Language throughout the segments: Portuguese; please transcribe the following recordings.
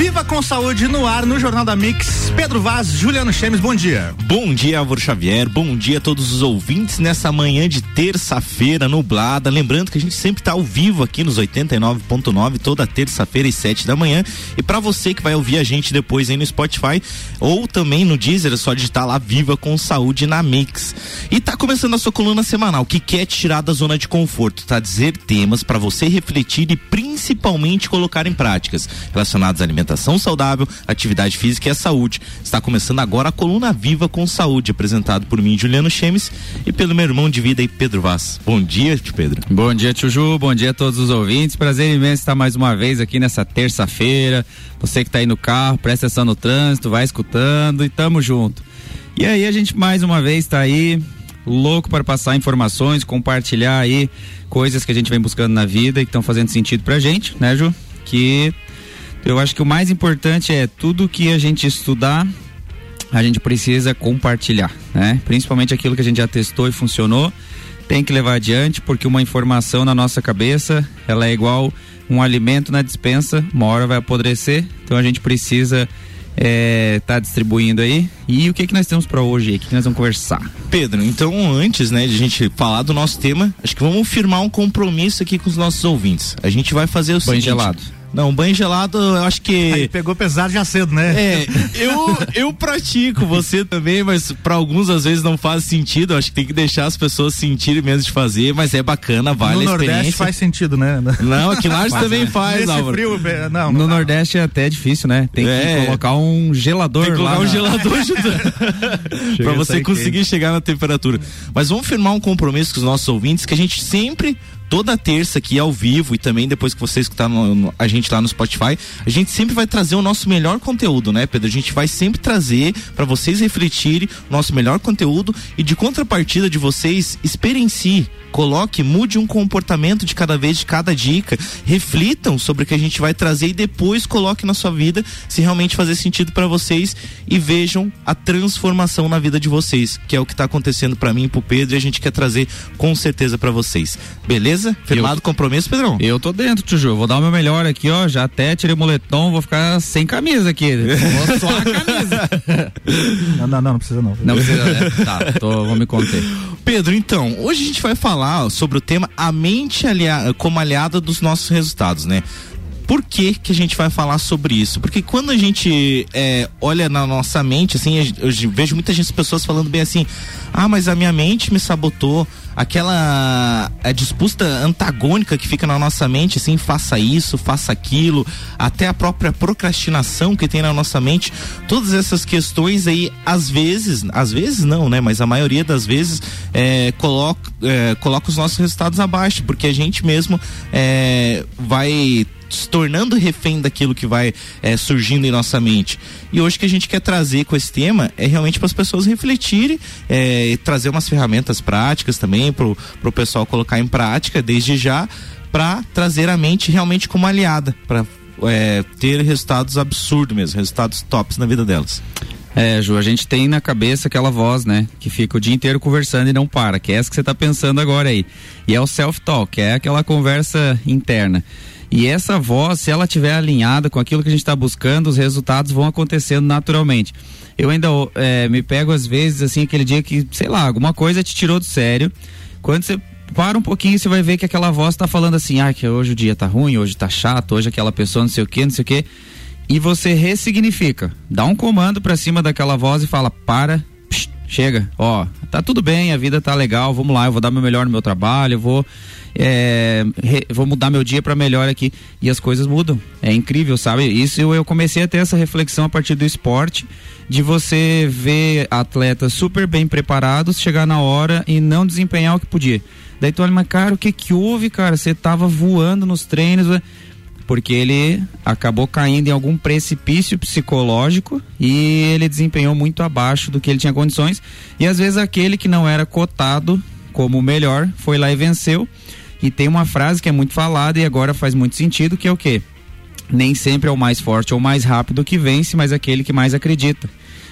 Viva com saúde no ar, no Jornal da Mix. Pedro Vaz, Juliano Chemes, bom dia. Bom dia, Álvaro Xavier. Bom dia a todos os ouvintes nessa manhã de terça-feira nublada. Lembrando que a gente sempre está ao vivo aqui nos 89.9 toda terça-feira às 7 da manhã. E para você que vai ouvir a gente depois aí no Spotify ou também no Deezer, é só digitar lá Viva com Saúde na Mix. E tá começando a sua coluna semanal que quer te tirar da zona de conforto, tá dizer temas para você refletir e principalmente colocar em práticas relacionados à alimentação alimentação saudável, atividade física e a saúde. Está começando agora a Coluna Viva com Saúde, apresentado por mim, Juliano Chemes, e pelo meu irmão de vida Pedro Vaz. Bom dia, tio Pedro. Bom dia, tio Ju, bom dia a todos os ouvintes. Prazer imenso estar mais uma vez aqui nessa terça-feira. Você que está aí no carro, presta atenção no trânsito, vai escutando e tamo junto. E aí a gente mais uma vez está aí louco para passar informações, compartilhar aí coisas que a gente vem buscando na vida e que estão fazendo sentido pra gente, né, Ju? Que eu acho que o mais importante é tudo que a gente estudar, a gente precisa compartilhar, né? Principalmente aquilo que a gente já testou e funcionou, tem que levar adiante, porque uma informação na nossa cabeça, ela é igual um alimento na dispensa, uma hora vai apodrecer, então a gente precisa é, tá distribuindo aí. E o que que nós temos para hoje? O que, que nós vamos conversar? Pedro, então antes, né, de a gente falar do nosso tema, acho que vamos firmar um compromisso aqui com os nossos ouvintes. A gente vai fazer o Banho seguinte. gelado não, banho gelado, eu acho que. Aí pegou pesado já cedo, né? É, eu, eu pratico, você também, mas para alguns às vezes não faz sentido. Eu acho que tem que deixar as pessoas sentirem mesmo de fazer, mas é bacana, vale no a experiência. Nordeste faz sentido, né? Não, aqui lá também né? faz, Nesse Álvaro. frio, não, no não Nordeste é até difícil, né? Tem que é. colocar um gelador Tem que colocar lá um na... gelador junto. pra você conseguir quente. chegar na temperatura. Mas vamos firmar um compromisso com os nossos ouvintes que a gente sempre toda terça aqui ao vivo e também depois que você escutar no, no, a gente lá no Spotify, a gente sempre vai trazer o nosso melhor conteúdo, né, Pedro? A gente vai sempre trazer para vocês refletirem o nosso melhor conteúdo e de contrapartida de vocês experienciem coloque, mude um comportamento de cada vez, de cada dica, reflitam sobre o que a gente vai trazer e depois coloque na sua vida se realmente fazer sentido para vocês e vejam a transformação na vida de vocês, que é o que está acontecendo para mim e pro Pedro e a gente quer trazer com certeza para vocês. Beleza? Firmado o compromisso, Pedrão? Eu tô dentro, Tiju. Vou dar o meu melhor aqui, ó. Já até tirei o moletom, vou ficar sem camisa aqui. Vou suar a camisa. não, não, não, não precisa não. Não precisa, né? Tá, tô, vou me conter. Pedro, então, hoje a gente vai falar sobre o tema a mente alia como aliada dos nossos resultados, né? Por que, que a gente vai falar sobre isso? Porque quando a gente é, olha na nossa mente, assim, eu vejo muitas pessoas falando bem assim, ah, mas a minha mente me sabotou, aquela a disputa antagônica que fica na nossa mente, assim, faça isso, faça aquilo, até a própria procrastinação que tem na nossa mente, todas essas questões aí, às vezes, às vezes não, né? Mas a maioria das vezes é, coloca, é, coloca os nossos resultados abaixo, porque a gente mesmo é, vai se tornando refém daquilo que vai é, surgindo em nossa mente. E hoje que a gente quer trazer com esse tema é realmente para as pessoas refletirem é, e trazer umas ferramentas práticas também para o pessoal colocar em prática desde já para trazer a mente realmente como aliada para é, ter resultados absurdos mesmo, resultados tops na vida delas. É, Ju, a gente tem na cabeça aquela voz, né? Que fica o dia inteiro conversando e não para, que é essa que você está pensando agora aí. E é o self-talk, é aquela conversa interna. E essa voz, se ela estiver alinhada com aquilo que a gente está buscando, os resultados vão acontecendo naturalmente. Eu ainda é, me pego às vezes assim aquele dia que, sei lá, alguma coisa te tirou do sério. Quando você para um pouquinho, você vai ver que aquela voz está falando assim, ah, que hoje o dia tá ruim, hoje tá chato, hoje aquela pessoa não sei o que, não sei o que. E você ressignifica, dá um comando para cima daquela voz e fala: para, chega, ó, tá tudo bem, a vida tá legal, vamos lá, eu vou dar meu melhor no meu trabalho, eu vou é, re, vou mudar meu dia para melhor aqui e as coisas mudam. É incrível, sabe? Isso eu, eu comecei a ter essa reflexão a partir do esporte, de você ver atletas super bem preparados chegar na hora e não desempenhar o que podia. Daí tu olha, mas cara, o que que houve, cara? Você tava voando nos treinos, né? Porque ele acabou caindo em algum precipício psicológico e ele desempenhou muito abaixo do que ele tinha condições. E às vezes aquele que não era cotado como o melhor foi lá e venceu. E tem uma frase que é muito falada e agora faz muito sentido, que é o quê? Nem sempre é o mais forte ou mais rápido que vence, mas aquele que mais acredita.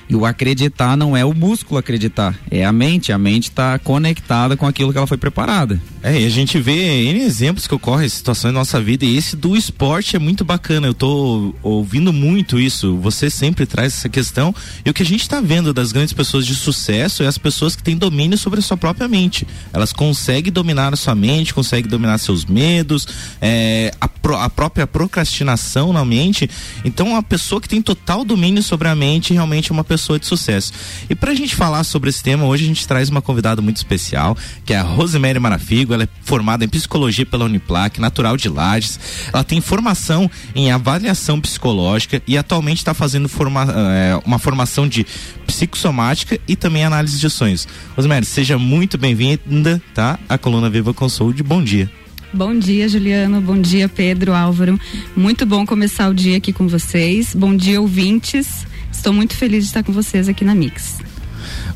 E o acreditar não é o músculo acreditar, é a mente. A mente está conectada com aquilo que ela foi preparada. É, e a gente vê N exemplos que ocorrem, situações na nossa vida, e esse do esporte é muito bacana. Eu tô ouvindo muito isso. Você sempre traz essa questão. E o que a gente está vendo das grandes pessoas de sucesso é as pessoas que têm domínio sobre a sua própria mente. Elas conseguem dominar a sua mente, conseguem dominar seus medos, é, a, pro, a própria procrastinação na mente. Então, a pessoa que tem total domínio sobre a mente realmente é uma pessoa de sucesso. E para a gente falar sobre esse tema, hoje a gente traz uma convidada muito especial, que é a Rosemary Marafigo. Ela é formada em psicologia pela Uniplac, natural de Lages. Ela tem formação em avaliação psicológica e atualmente está fazendo forma, é, uma formação de psicossomática e também análise de sonhos. Rosemary, seja muito bem-vinda, tá? A Coluna Viva Consult. Bom dia. Bom dia, Juliano. Bom dia, Pedro, Álvaro. Muito bom começar o dia aqui com vocês. Bom dia, ouvintes. Estou muito feliz de estar com vocês aqui na Mix.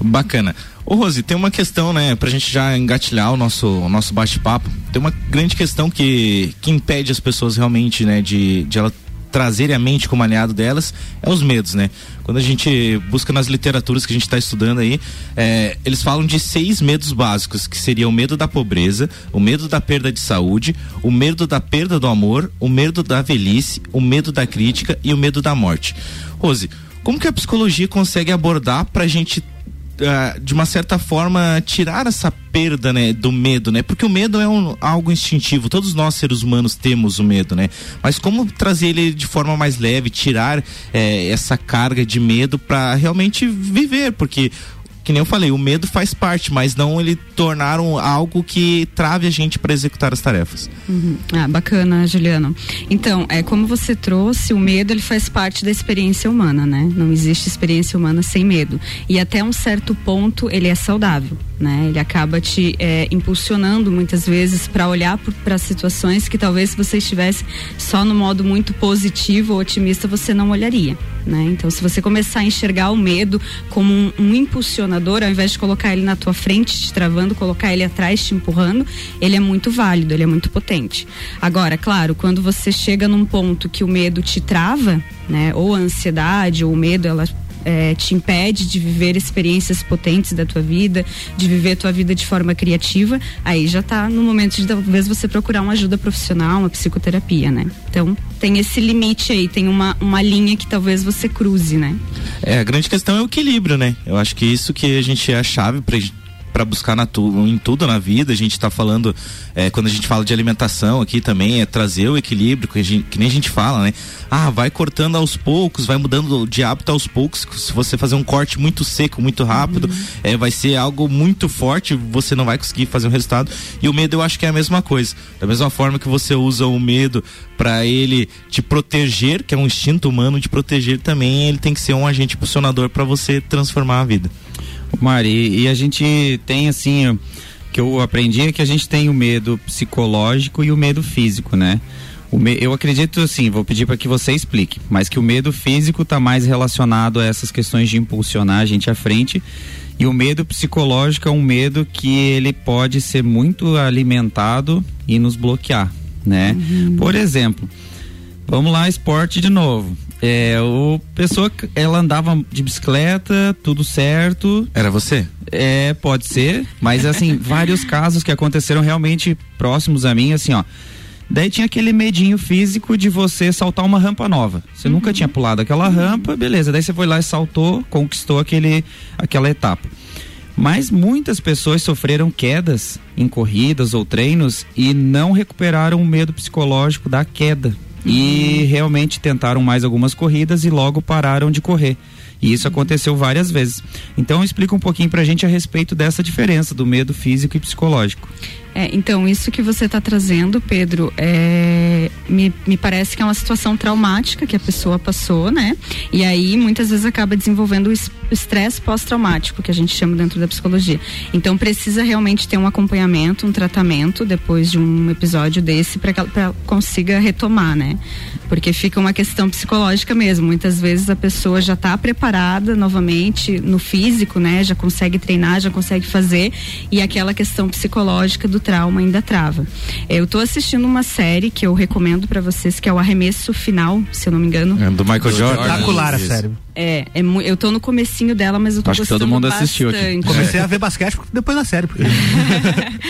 Bacana. Ô Rose, tem uma questão, né, pra gente já engatilhar o nosso, o nosso bate-papo. Tem uma grande questão que, que impede as pessoas realmente, né, de, de ela trazerem a mente como aliado delas, é os medos, né? Quando a gente busca nas literaturas que a gente está estudando aí, é, eles falam de seis medos básicos, que seria o medo da pobreza, o medo da perda de saúde, o medo da perda do amor, o medo da velhice, o medo da crítica e o medo da morte. Rose, como que a psicologia consegue abordar para a gente Uh, de uma certa forma tirar essa perda né do medo né? Porque o medo é um, algo instintivo. Todos nós seres humanos temos o medo né? Mas como trazer ele de forma mais leve tirar eh, essa carga de medo para realmente viver? Porque que nem eu falei, o medo faz parte, mas não ele tornar um, algo que trave a gente para executar as tarefas. Uhum. Ah, bacana, Juliano. Então, é como você trouxe, o medo ele faz parte da experiência humana, né? Não existe experiência humana sem medo. E até um certo ponto ele é saudável né? Ele acaba te é, impulsionando muitas vezes para olhar para situações que talvez se você estivesse só no modo muito positivo ou otimista você não olharia, né? Então se você começar a enxergar o medo como um, um ao invés de colocar ele na tua frente te travando, colocar ele atrás te empurrando, ele é muito válido, ele é muito potente. Agora, claro, quando você chega num ponto que o medo te trava, né? Ou a ansiedade ou o medo ela é, te impede de viver experiências potentes da tua vida, de viver a tua vida de forma criativa, aí já está no momento de talvez você procurar uma ajuda profissional, uma psicoterapia, né? Então tem esse limite aí, tem uma, uma linha que talvez você cruze, né? É, a grande questão é o equilíbrio, né? Eu acho que isso que a gente é a chave para para buscar na tu, em tudo na vida. A gente está falando, é, quando a gente fala de alimentação aqui também, é trazer o equilíbrio, que, gente, que, nem a gente fala, né? Ah, vai cortando aos poucos, vai mudando de hábito aos poucos. Se você fazer um corte muito seco, muito rápido, uhum. é, vai ser algo muito forte, você não vai conseguir fazer um resultado. E o medo eu acho que é a mesma coisa. Da mesma forma que você usa o medo para ele te proteger, que é um instinto humano de proteger também, ele tem que ser um agente impulsionador para você transformar a vida. Mari, e a gente tem assim, que eu aprendi é que a gente tem o medo psicológico e o medo físico, né? Me, eu acredito assim, vou pedir para que você explique, mas que o medo físico está mais relacionado a essas questões de impulsionar a gente à frente e o medo psicológico é um medo que ele pode ser muito alimentado e nos bloquear, né? Uhum. Por exemplo, vamos lá, esporte de novo. É, o pessoa, ela andava de bicicleta, tudo certo. Era você? É, pode ser, mas assim, vários casos que aconteceram realmente próximos a mim, assim, ó. Daí tinha aquele medinho físico de você saltar uma rampa nova. Você uhum. nunca tinha pulado aquela rampa, beleza. Daí você foi lá e saltou, conquistou aquele, aquela etapa. Mas muitas pessoas sofreram quedas em corridas ou treinos e não recuperaram o medo psicológico da queda e realmente tentaram mais algumas corridas e logo pararam de correr. E isso aconteceu várias vezes. Então explica um pouquinho pra gente a respeito dessa diferença do medo físico e psicológico. É, então, isso que você está trazendo, Pedro, é, me, me parece que é uma situação traumática que a pessoa passou, né? E aí, muitas vezes, acaba desenvolvendo o estresse pós-traumático, que a gente chama dentro da psicologia. Então, precisa realmente ter um acompanhamento, um tratamento depois de um episódio desse para que ela consiga retomar, né? Porque fica uma questão psicológica mesmo. Muitas vezes a pessoa já está preparada novamente no físico, né? Já consegue treinar, já consegue fazer e aquela questão psicológica do trauma ainda trava. Eu estou assistindo uma série que eu recomendo para vocês que é o Arremesso Final, se eu não me engano. É do Michael Jordan. Espetacular a série. É, é eu tô no comecinho dela, mas eu tô Acho gostando que todo mundo bastante. assistiu aqui. Comecei a ver basquete depois da série. Porque...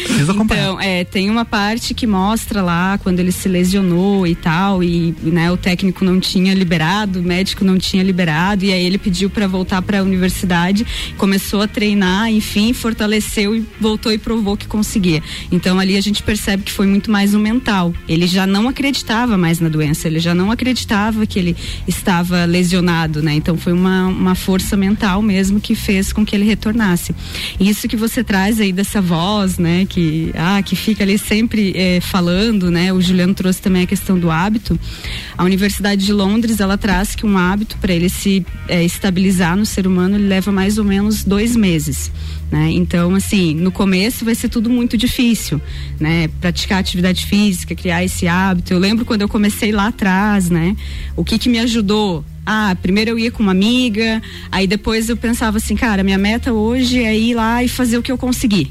Preciso acompanhar. Então, é, tem uma parte que mostra lá quando ele se lesionou e tal, e né, o técnico não tinha liberado, o médico não tinha liberado, e aí ele pediu para voltar para a universidade, começou a treinar, enfim, fortaleceu e voltou e provou que conseguia. Então ali a gente percebe que foi muito mais o mental. Ele já não acreditava mais na doença, ele já não acreditava que ele estava lesionado, né? Então foi uma, uma força mental mesmo que fez com que ele retornasse. Isso que você traz aí dessa voz, né? Que, ah, que fica ali sempre eh, falando, né? O Juliano trouxe também a questão do hábito. A Universidade de Londres, ela traz que um hábito para ele se eh, estabilizar no ser humano, ele leva mais ou menos dois meses. Né? Então, assim, no começo vai ser tudo muito difícil, né? Praticar atividade física, criar esse hábito. Eu lembro quando eu comecei lá atrás, né? O que que me ajudou? Ah, primeiro eu ia com uma amiga, aí depois eu pensava assim, cara, minha meta hoje é ir lá e fazer o que eu conseguir.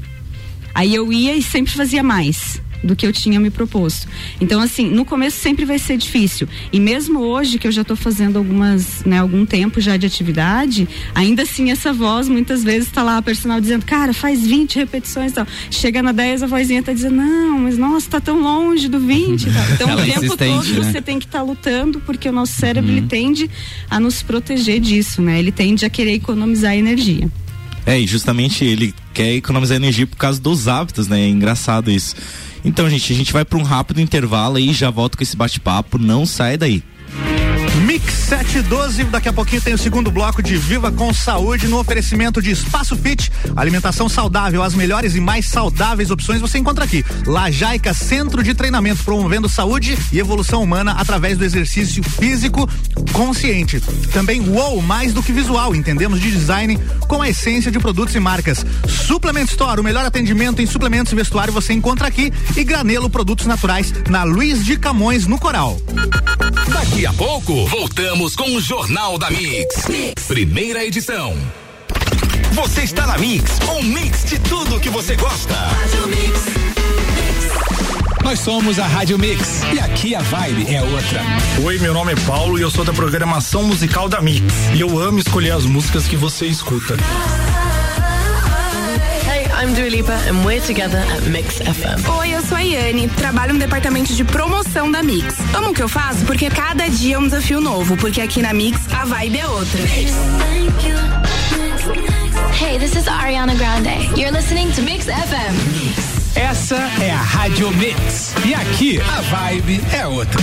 Aí eu ia e sempre fazia mais do que eu tinha me proposto. Então, assim, no começo sempre vai ser difícil. E mesmo hoje, que eu já estou fazendo algumas, né, algum tempo já de atividade, ainda assim essa voz muitas vezes está lá, a personal dizendo, cara, faz 20 repetições e tal. Chega na 10, a vozinha está dizendo, não, mas nossa, tá tão longe do 20 e tal. Então Ela o tempo todo né? você tem que estar lutando, porque o nosso cérebro ele tende a nos proteger disso, né? Ele tende a querer economizar energia. É, e justamente ele quer economizar energia por causa dos hábitos, né? É engraçado isso. Então, gente, a gente vai para um rápido intervalo aí e já volto com esse bate-papo. Não sai daí. Mix 712, daqui a pouquinho tem o segundo bloco de Viva com Saúde no oferecimento de Espaço Fit, alimentação saudável, as melhores e mais saudáveis opções você encontra aqui. Lajaica Centro de Treinamento, promovendo saúde e evolução humana através do exercício físico consciente. Também UOL, mais do que visual, entendemos de design com a essência de produtos e marcas. Suplement Store, o melhor atendimento em suplementos e vestuário você encontra aqui e Granelo Produtos Naturais na Luiz de Camões, no Coral. Daqui a pouco, voltamos com o Jornal da Mix. Primeira edição. Você está na Mix, um mix de tudo que você gosta. Nós somos a Rádio Mix e aqui a vibe é outra. Oi, meu nome é Paulo e eu sou da programação musical da Mix. E eu amo escolher as músicas que você escuta. I'm Dua Lipa and we're together at Mix FM. Oi, eu sou a Yane, trabalho no departamento de promoção da Mix. Amo o que eu faço porque cada dia é um desafio novo, porque aqui na Mix a vibe é outra. Hey, this is Ariana Grande. You're listening to Mix FM. Essa é a Rádio Mix e aqui a vibe é outra.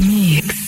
Mix.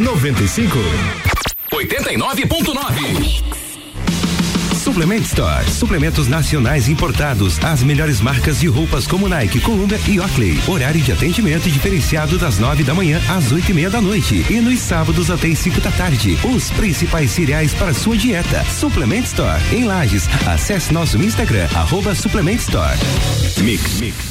95. 89.9. Suplement Store. Suplementos nacionais importados. As melhores marcas de roupas como Nike, Columbia e Oakley. Horário de atendimento diferenciado das nove da manhã às oito e meia da noite. E nos sábados até as cinco da tarde. Os principais cereais para sua dieta. Suplement Store. Em Lages. Acesse nosso Instagram, arroba Suplement Store. Mix. Mix.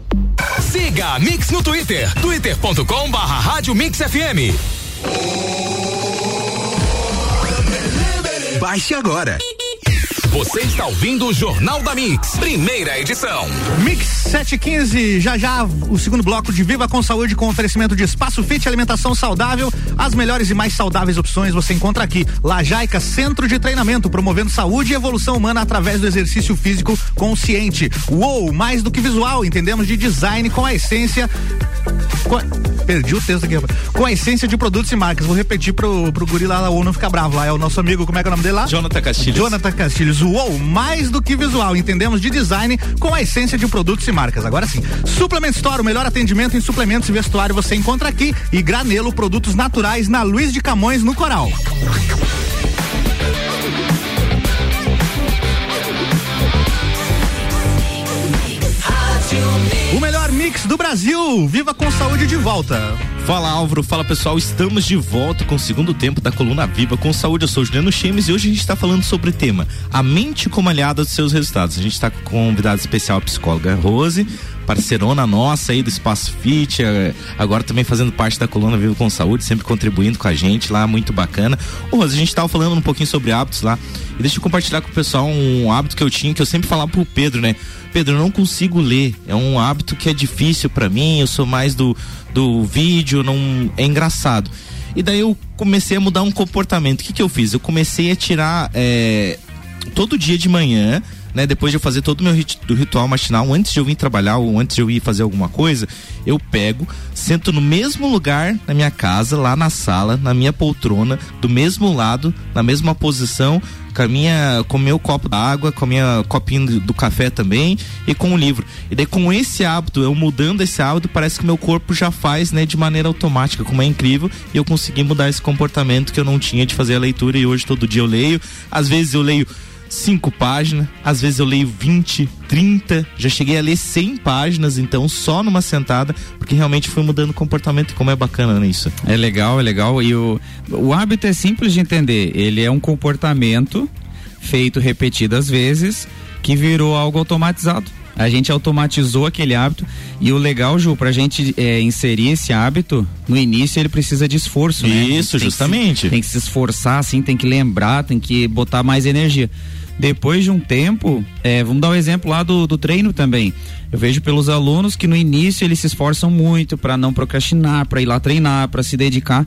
Siga a Mix no Twitter, twitter.com barra Rádio Mix FM. Baixe agora. Você está ouvindo o Jornal da Mix, primeira edição. Mix 715, já já o segundo bloco de Viva com Saúde com oferecimento de espaço fit, alimentação saudável. As melhores e mais saudáveis opções você encontra aqui. Lajaica Centro de Treinamento, promovendo saúde e evolução humana através do exercício físico consciente. Uou, mais do que visual, entendemos de design com a essência. Perdi o texto aqui, rapaz. Com a essência de produtos e marcas. Vou repetir pro, pro guri lá ou não ficar bravo lá. É o nosso amigo, como é que é o nome dele lá? Jonathan Castilhos. Jonathan Castilhos. Uou, mais do que visual, entendemos de design com a essência de produtos e marcas. Agora sim, Suplement Store, o melhor atendimento em suplementos e vestuário você encontra aqui e Granelo, produtos naturais na Luiz de Camões, no Coral. Mix do Brasil. Viva com saúde de volta. Fala Álvaro, fala pessoal, estamos de volta com o segundo tempo da Coluna Viva com Saúde. Eu sou Juliano Chemes e hoje a gente está falando sobre o tema A mente como aliada dos seus resultados. A gente está com convidado especial a psicóloga Rose, parceirona nossa aí do Espaço Fit, eh, agora também fazendo parte da Coluna Viva com Saúde, sempre contribuindo com a gente lá, muito bacana. Ô Rose, a gente estava falando um pouquinho sobre hábitos lá e deixa eu compartilhar com o pessoal um hábito que eu tinha, que eu sempre falava pro Pedro, né? Pedro, eu não consigo ler. É um hábito que é difícil para mim. Eu sou mais do, do vídeo, não é engraçado. E daí eu comecei a mudar um comportamento. O que, que eu fiz? Eu comecei a tirar é, todo dia de manhã. Né, depois de eu fazer todo o meu rit do ritual matinal, antes de eu vir trabalhar ou antes de eu ir fazer alguma coisa, eu pego, sento no mesmo lugar na minha casa, lá na sala, na minha poltrona, do mesmo lado, na mesma posição, com a minha, com meu copo d'água, com a minha copinho do, do, café também e com o livro. E daí com esse hábito, eu mudando esse hábito, parece que meu corpo já faz, né, de maneira automática, como é incrível, e eu consegui mudar esse comportamento que eu não tinha de fazer a leitura e hoje todo dia eu leio. Às vezes eu leio cinco páginas, às vezes eu leio 20, 30, já cheguei a ler 100 páginas, então só numa sentada, porque realmente fui mudando o comportamento e como é bacana nisso. É legal, é legal e o, o hábito é simples de entender, ele é um comportamento feito repetidas vezes que virou algo automatizado. A gente automatizou aquele hábito e o legal, Ju, pra gente é, inserir esse hábito, no início ele precisa de esforço, Isso, né? Isso, justamente. Que se, tem que se esforçar, assim, tem que lembrar, tem que botar mais energia depois de um tempo, é, vamos dar um exemplo lá do, do treino também. Eu vejo pelos alunos que no início eles se esforçam muito para não procrastinar, para ir lá treinar, para se dedicar.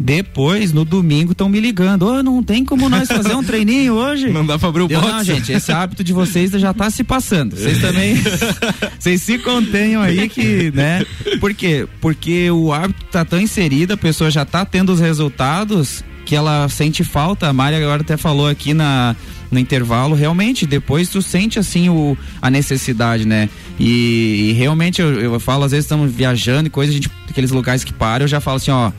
Depois, no domingo, estão me ligando. Ô, oh, não tem como nós fazer um treininho hoje? Não dá pra abrir o box. Não, gente, esse hábito de vocês já tá se passando. Vocês também. Vocês se contenham aí que, né? Por quê? Porque o hábito tá tão inserido, a pessoa já tá tendo os resultados que ela sente falta. A Mari agora até falou aqui na, no intervalo, realmente, depois tu sente assim o, a necessidade, né? E, e realmente eu, eu, falo, às vezes estamos viajando e coisa, a gente, aqueles locais que param, eu já falo assim, ó.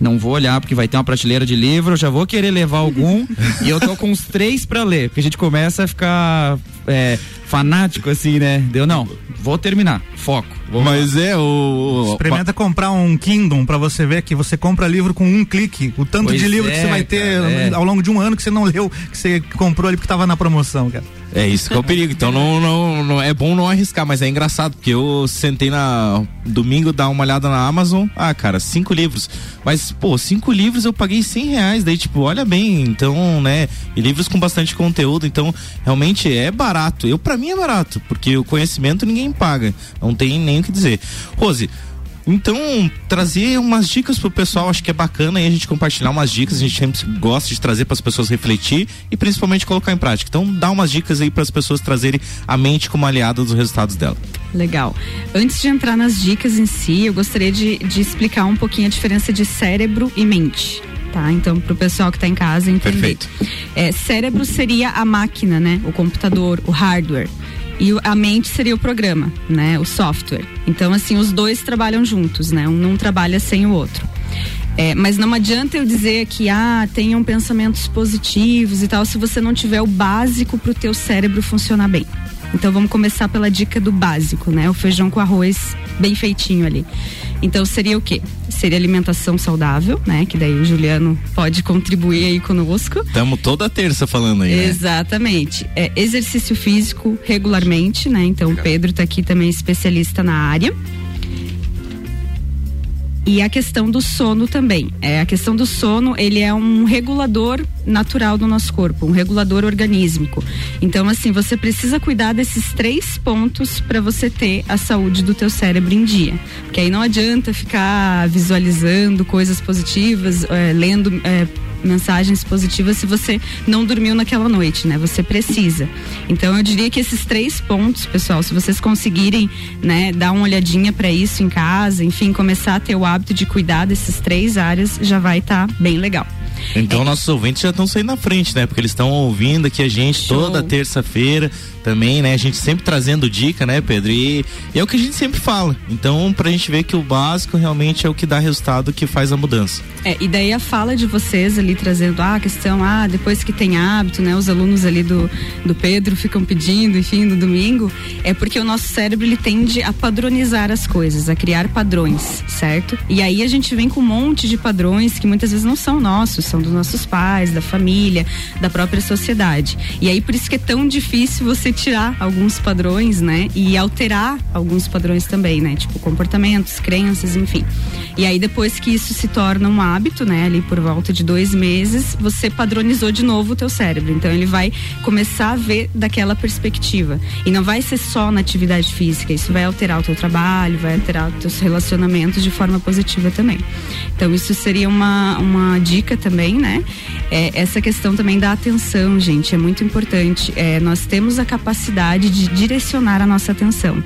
Não vou olhar porque vai ter uma prateleira de livro, eu já vou querer levar algum e eu tô com uns três para ler, porque a gente começa a ficar é, fanático assim, né? Deu não, vou terminar, foco. Mas é o. Experimenta comprar um Kindle para você ver que você compra livro com um clique. O tanto pois de livro é, que você vai ter cara, é. ao longo de um ano que você não leu, que você comprou ali porque tava na promoção, cara. É isso que é o perigo. Então não, não, não é bom não arriscar, mas é engraçado porque eu sentei na domingo dar uma olhada na Amazon. Ah, cara, cinco livros. Mas pô, cinco livros eu paguei cem reais. Daí tipo, olha bem. Então, né? E livros com bastante conteúdo. Então, realmente é barato. Eu para mim é barato porque o conhecimento ninguém paga. Não tem nem o que dizer. Rose, então, trazer umas dicas pro pessoal, acho que é bacana aí a gente compartilhar umas dicas, a gente sempre gosta de trazer para as pessoas refletir e principalmente colocar em prática. Então, dá umas dicas aí para as pessoas trazerem a mente como aliada dos resultados dela. Legal. Antes de entrar nas dicas em si, eu gostaria de, de explicar um pouquinho a diferença de cérebro e mente. Tá, então para o pessoal que está em casa entender. Perfeito. É, cérebro seria a máquina, né? O computador, o hardware E a mente seria o programa, né? O software. Então, assim, os dois trabalham juntos, né? Um não trabalha sem o outro. É, mas não adianta eu dizer que ah, tenham pensamentos positivos e tal, se você não tiver o básico para o teu cérebro funcionar bem. Então vamos começar pela dica do básico, né? O feijão com arroz bem feitinho ali. Então seria o quê? Seria alimentação saudável, né? Que daí o Juliano pode contribuir aí conosco. Estamos toda terça falando aí. Né? Exatamente. É, exercício físico regularmente, né? Então o Pedro está aqui também especialista na área. E a questão do sono também. É, a questão do sono, ele é um regulador natural do nosso corpo, um regulador organísmico. Então, assim, você precisa cuidar desses três pontos para você ter a saúde do teu cérebro em dia. Porque aí não adianta ficar visualizando coisas positivas, é, lendo. É, mensagens positivas se você não dormiu naquela noite, né? Você precisa. Então eu diria que esses três pontos, pessoal, se vocês conseguirem, né, dar uma olhadinha para isso em casa, enfim, começar a ter o hábito de cuidar dessas três áreas, já vai estar tá bem legal. Então é. nossos ouvintes já estão saindo na frente, né? Porque eles estão ouvindo aqui a gente Show. toda terça-feira também, né? A gente sempre trazendo dica, né, Pedro? E, e, é o que a gente sempre fala. Então, pra gente ver que o básico realmente é o que dá resultado, que faz a mudança. É, e daí a fala de vocês ali trazendo ah, a questão, ah, depois que tem hábito, né? Os alunos ali do, do Pedro ficam pedindo, enfim, no domingo, é porque o nosso cérebro ele tende a padronizar as coisas, a criar padrões, certo? E aí a gente vem com um monte de padrões que muitas vezes não são nossos, são dos nossos pais, da família, da própria sociedade. E aí por isso que é tão difícil você tirar alguns padrões, né? E alterar alguns padrões também, né? Tipo comportamentos, crenças, enfim. E aí depois que isso se torna um hábito, né? Ali por volta de dois meses, você padronizou de novo o teu cérebro. Então ele vai começar a ver daquela perspectiva. E não vai ser só na atividade física. Isso vai alterar o teu trabalho, vai alterar os teus relacionamentos de forma positiva também. Então isso seria uma, uma dica também, né? É, essa questão também da atenção, gente, é muito importante. É, nós temos a capacidade de direcionar a nossa atenção.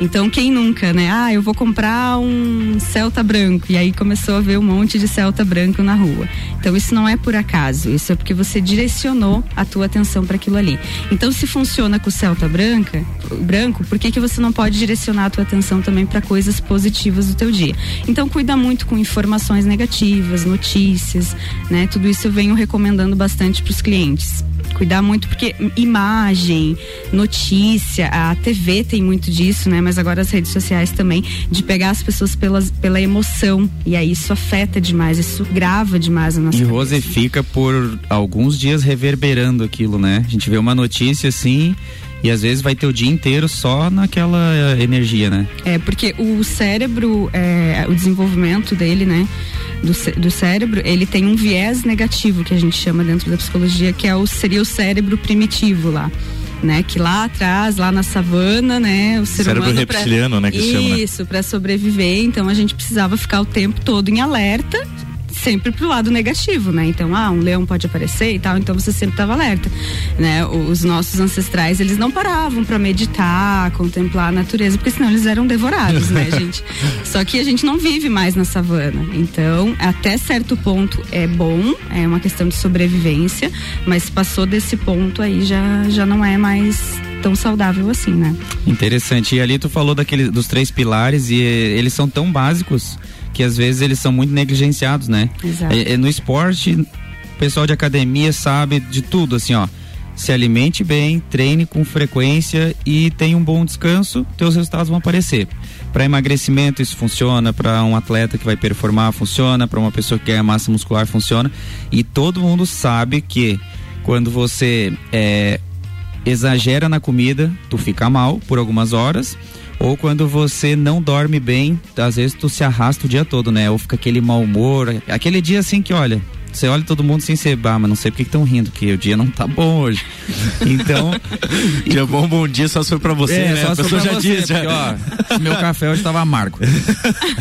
Então, quem nunca, né? Ah, eu vou comprar um Celta branco. E aí começou a ver um monte de Celta branco na rua. Então, isso não é por acaso. Isso é porque você direcionou a tua atenção para aquilo ali. Então, se funciona com o Celta branca, branco, por que, que você não pode direcionar a tua atenção também para coisas positivas do teu dia? Então, cuida muito com informações negativas, notícias, né? Tudo isso eu venho recomendando bastante para os clientes cuidar muito porque imagem, notícia, a TV tem muito disso, né? Mas agora as redes sociais também de pegar as pessoas pelas, pela emoção e aí isso afeta demais, isso grava demais a nossa. E Rose fica por alguns dias reverberando aquilo, né? A gente vê uma notícia assim e às vezes vai ter o dia inteiro só naquela energia, né? É, porque o cérebro, é, o desenvolvimento dele, né? Do, do, cérebro, ele tem um viés negativo que a gente chama dentro da psicologia, que é o, seria o cérebro primitivo lá. Né, que lá atrás, lá na savana, né, o ser cérebro humano reptiliano, pra, né, que isso, chama, né? para sobreviver, então a gente precisava ficar o tempo todo em alerta sempre pro lado negativo, né? Então, ah, um leão pode aparecer e tal, então você sempre estava alerta, né? Os nossos ancestrais, eles não paravam para meditar, contemplar a natureza, porque senão eles eram devorados, né, gente? Só que a gente não vive mais na savana. Então, até certo ponto é bom, é uma questão de sobrevivência, mas passou desse ponto aí já já não é mais tão saudável assim, né? Interessante. E ali tu falou daquele, dos três pilares e eles são tão básicos que às vezes eles são muito negligenciados, né? Exato. É, é, no esporte, o pessoal de academia sabe de tudo, assim, ó. Se alimente bem, treine com frequência e tenha um bom descanso, teus resultados vão aparecer. Para emagrecimento isso funciona, para um atleta que vai performar funciona, para uma pessoa que ganha massa muscular funciona. E todo mundo sabe que quando você é, exagera na comida, tu fica mal por algumas horas ou quando você não dorme bem, às vezes tu se arrasta o dia todo, né? Ou fica aquele mau humor, aquele dia assim que, olha, você olha todo mundo sem ser, bah, mas não sei porque estão rindo, que o dia não tá bom hoje. Então. dia bom, bom dia, só foi pra você, é, né? Só a pessoa já disse. Porque, ó, meu café hoje tava amargo.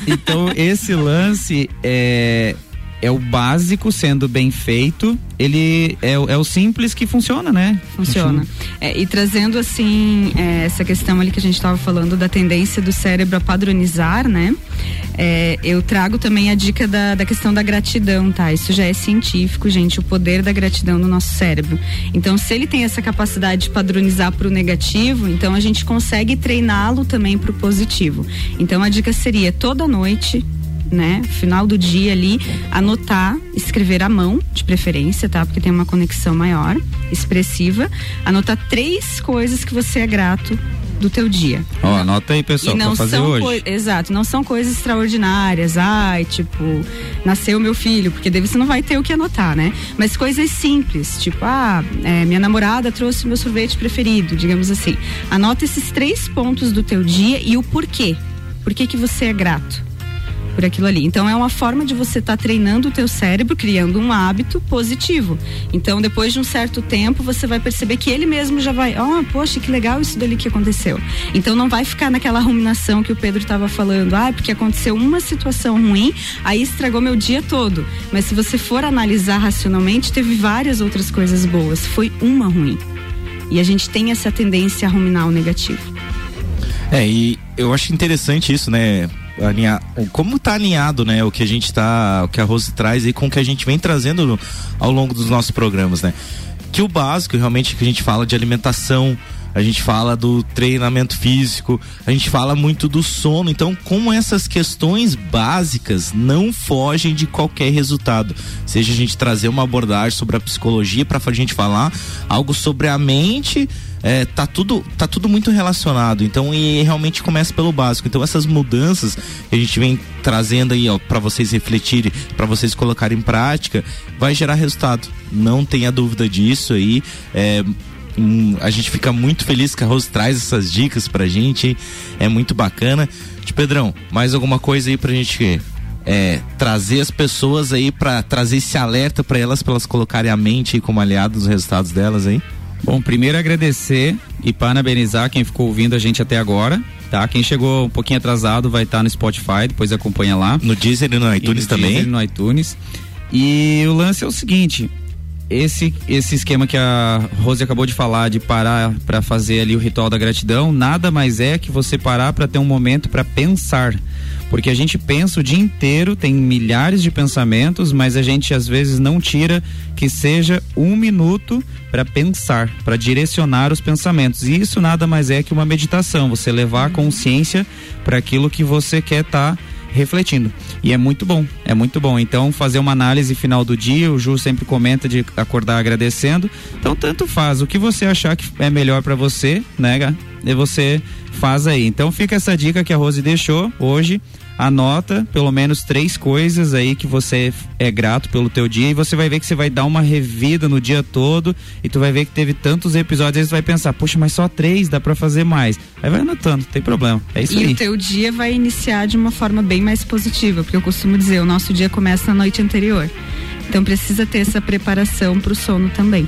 Então, esse lance é, é o básico sendo bem feito ele é, é, o simples que funciona, né? Funciona. É, e trazendo assim é, essa questão ali que a gente estava falando da tendência do cérebro a padronizar, né? É, eu trago também a dica da, da questão da gratidão, tá? Isso já é científico, gente, o poder da gratidão no nosso cérebro. Então, se ele tem essa capacidade de padronizar para o negativo, então a gente consegue treiná-lo também para o positivo. Então, a dica seria toda noite né? Final do dia ali, anotar, escrever à mão, de preferência, tá? Porque tem uma conexão maior, expressiva. Anotar três coisas que você é grato do teu dia. Ó, oh, anota aí, pessoal, e não fazer são hoje. Exato, não são coisas extraordinárias. Ai, tipo, nasceu meu filho, porque daí você não vai ter o que anotar, né? Mas coisas simples, tipo, ah, é, minha namorada trouxe meu sorvete preferido, digamos assim. Anota esses três pontos do teu dia e o porquê. Por que que você é grato? Por aquilo ali. Então é uma forma de você estar tá treinando o teu cérebro, criando um hábito positivo. Então depois de um certo tempo você vai perceber que ele mesmo já vai, ó, oh, poxa, que legal isso dali que aconteceu. Então não vai ficar naquela ruminação que o Pedro estava falando, ah, porque aconteceu uma situação ruim, aí estragou meu dia todo. Mas se você for analisar racionalmente, teve várias outras coisas boas, foi uma ruim. E a gente tem essa tendência a ruminar o negativo. É, e eu acho interessante isso, né? Alinhar, como está alinhado, né, o que a gente tá, o que a Rose traz aí com o que a gente vem trazendo ao longo dos nossos programas, né? Que o básico, realmente, que a gente fala de alimentação, a gente fala do treinamento físico, a gente fala muito do sono. Então, como essas questões básicas não fogem de qualquer resultado, seja a gente trazer uma abordagem sobre a psicologia para a gente falar algo sobre a mente é, tá tudo tá tudo muito relacionado. Então, e realmente começa pelo básico. Então, essas mudanças que a gente vem trazendo aí, ó, para vocês refletirem, para vocês colocarem em prática, vai gerar resultado. Não tenha dúvida disso aí. É, hum, a gente fica muito feliz que a Rose traz essas dicas pra gente. É muito bacana. De Pedrão, mais alguma coisa aí pra gente é, trazer as pessoas aí para trazer esse alerta para elas, para elas colocarem a mente aí como aliado dos resultados delas aí? Bom, primeiro agradecer e parabenizar quem ficou ouvindo a gente até agora, tá? Quem chegou um pouquinho atrasado vai estar tá no Spotify, depois acompanha lá. No Deezer e no iTunes e no também. Deezer, no iTunes. E o lance é o seguinte, esse esse esquema que a Rose acabou de falar de parar para fazer ali o ritual da gratidão, nada mais é que você parar para ter um momento para pensar. Porque a gente pensa o dia inteiro, tem milhares de pensamentos, mas a gente às vezes não tira que seja um minuto para pensar, para direcionar os pensamentos. E isso nada mais é que uma meditação, você levar a consciência para aquilo que você quer estar. Tá refletindo. E é muito bom, é muito bom. Então, fazer uma análise final do dia, o Ju sempre comenta de acordar agradecendo. Então, tanto faz. O que você achar que é melhor para você, né, E você faz aí. Então, fica essa dica que a Rose deixou hoje anota pelo menos três coisas aí que você é grato pelo teu dia e você vai ver que você vai dar uma revida no dia todo e tu vai ver que teve tantos episódios, aí você vai pensar, poxa, mas só três, dá para fazer mais. Aí vai anotando, tem problema. É isso e aí. E o teu dia vai iniciar de uma forma bem mais positiva, porque eu costumo dizer, o nosso dia começa na noite anterior. Então precisa ter essa preparação para o sono também.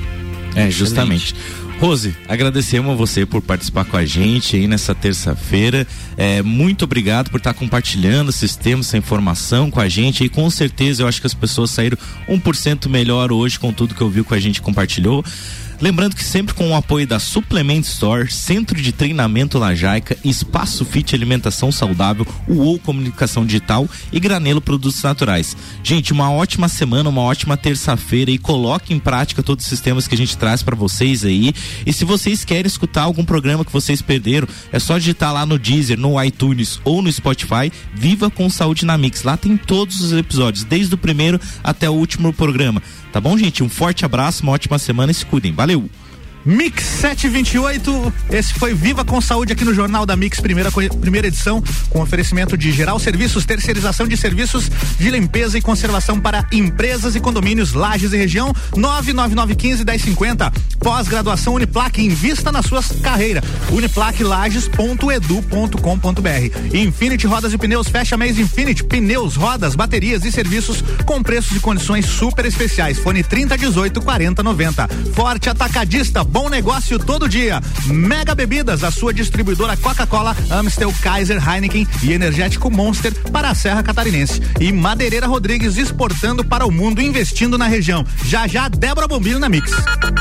É, justamente. Excelente. Rose, agradecemos a você por participar com a gente aí nessa terça-feira. É, muito obrigado por estar compartilhando esses temas, essa informação com a gente. E com certeza eu acho que as pessoas saíram 1% melhor hoje com tudo que vi com a gente compartilhou. Lembrando que sempre com o apoio da Suplement Store, Centro de Treinamento Lajaica, Espaço Fit Alimentação Saudável, UOL Comunicação Digital e Granelo Produtos Naturais. Gente, uma ótima semana, uma ótima terça-feira e coloque em prática todos os sistemas que a gente traz para vocês aí. E se vocês querem escutar algum programa que vocês perderam, é só digitar lá no Deezer, no iTunes ou no Spotify, Viva com Saúde na Mix. Lá tem todos os episódios, desde o primeiro até o último programa. Tá bom, gente? Um forte abraço, uma ótima semana se cuidem. Valeu! Mix 728, esse foi Viva com Saúde aqui no Jornal da Mix, primeira, primeira edição, com oferecimento de geral serviços, terceirização de serviços de limpeza e conservação para empresas e condomínios, lajes e região, 99915 1050. Pós-graduação Uniplac, invista na sua carreira. uniplaclages.edu.com.br. Infinity Rodas e Pneus, fecha mês Infinity, pneus, rodas, baterias e serviços com preços e condições super especiais. Fone 3018 4090. Forte Atacadista bom negócio todo dia. Mega Bebidas, a sua distribuidora Coca-Cola, Amstel, Kaiser, Heineken e Energético Monster para a Serra Catarinense. E Madeireira Rodrigues exportando para o mundo, investindo na região. Já já, Débora Bombilho na Mix.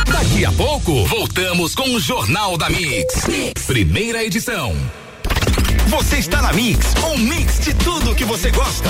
Daqui a pouco, voltamos com o Jornal da mix. mix. Primeira edição. Você está na Mix, um mix de tudo que você gosta.